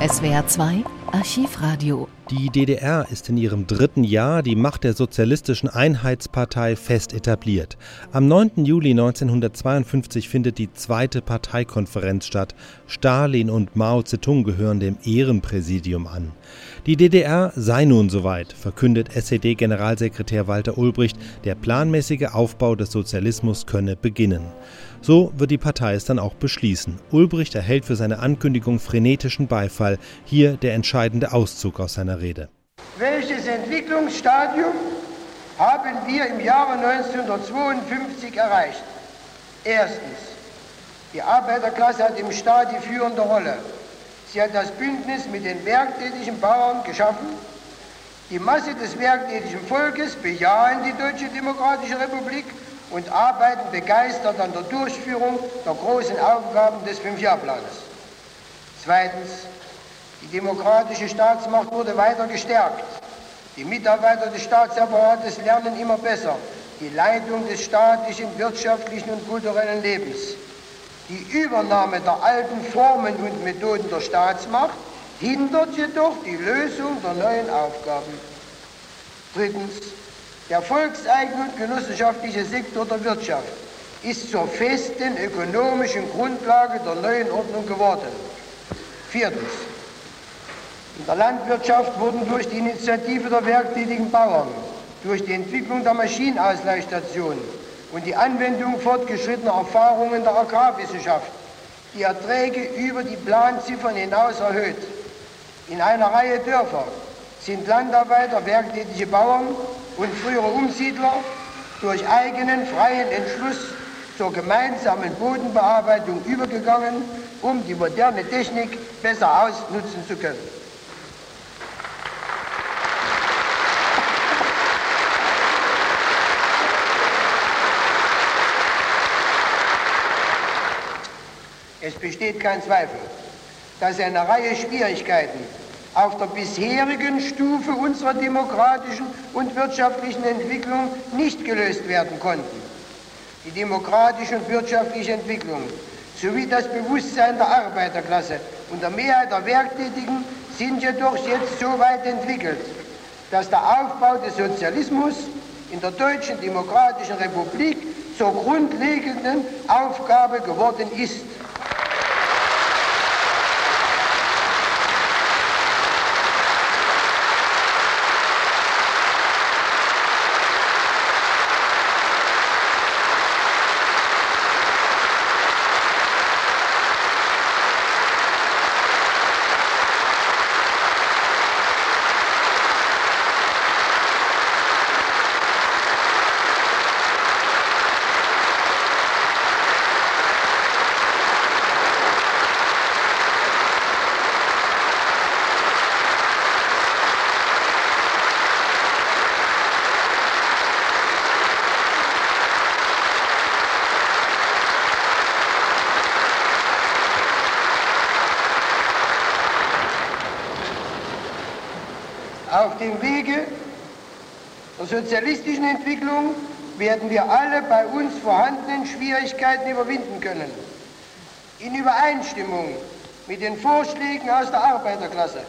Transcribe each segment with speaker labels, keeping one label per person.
Speaker 1: SWR 2 Archivradio
Speaker 2: die DDR ist in ihrem dritten Jahr die Macht der Sozialistischen Einheitspartei fest etabliert. Am 9. Juli 1952 findet die zweite Parteikonferenz statt. Stalin und Mao Zedong gehören dem Ehrenpräsidium an. Die DDR sei nun soweit, verkündet SED-Generalsekretär Walter Ulbricht, der planmäßige Aufbau des Sozialismus könne beginnen. So wird die Partei es dann auch beschließen. Ulbricht erhält für seine Ankündigung frenetischen Beifall. Hier der entscheidende Auszug aus seiner Rede.
Speaker 3: Welches Entwicklungsstadium haben wir im Jahre 1952 erreicht? Erstens. Die Arbeiterklasse hat im Staat die führende Rolle. Sie hat das Bündnis mit den werktätigen Bauern geschaffen. Die Masse des werktätigen Volkes bejahen die Deutsche Demokratische Republik und arbeiten begeistert an der Durchführung der großen Aufgaben des Fünfjahrplanes. Zweitens, die demokratische Staatsmacht wurde weiter gestärkt. Die Mitarbeiter des Staatsapparates lernen immer besser die Leitung des staatlichen, wirtschaftlichen und kulturellen Lebens. Die Übernahme der alten Formen und Methoden der Staatsmacht hindert jedoch die Lösung der neuen Aufgaben. Drittens, der volkseigene und genossenschaftliche Sektor der Wirtschaft ist zur festen ökonomischen Grundlage der neuen Ordnung geworden. Viertens, in der Landwirtschaft wurden durch die Initiative der werktätigen Bauern, durch die Entwicklung der Maschinenausleihstationen und die Anwendung fortgeschrittener Erfahrungen der Agrarwissenschaft die Erträge über die Planziffern hinaus erhöht. In einer Reihe Dörfer sind Landarbeiter, werktätige Bauern und frühere Umsiedler durch eigenen freien Entschluss zur gemeinsamen Bodenbearbeitung übergegangen, um die moderne Technik besser ausnutzen zu können. Es besteht kein Zweifel, dass eine Reihe Schwierigkeiten auf der bisherigen Stufe unserer demokratischen und wirtschaftlichen Entwicklung nicht gelöst werden konnten. Die demokratische und wirtschaftliche Entwicklung sowie das Bewusstsein der Arbeiterklasse und der Mehrheit der Werktätigen sind jedoch jetzt so weit entwickelt, dass der Aufbau des Sozialismus in der Deutschen Demokratischen Republik zur grundlegenden Aufgabe geworden ist. Auf dem Wege der sozialistischen Entwicklung werden wir alle bei uns vorhandenen Schwierigkeiten überwinden können. In Übereinstimmung mit den Vorschlägen aus der Arbeiterklasse,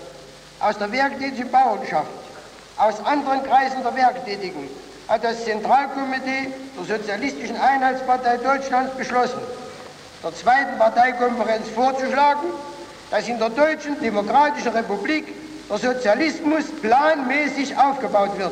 Speaker 3: aus der werktätigen Bauernschaft, aus anderen Kreisen der Werktätigen hat das Zentralkomitee der Sozialistischen Einheitspartei Deutschlands beschlossen, der zweiten Parteikonferenz vorzuschlagen, dass in der Deutschen Demokratischen Republik der Sozialismus planmäßig aufgebaut wird.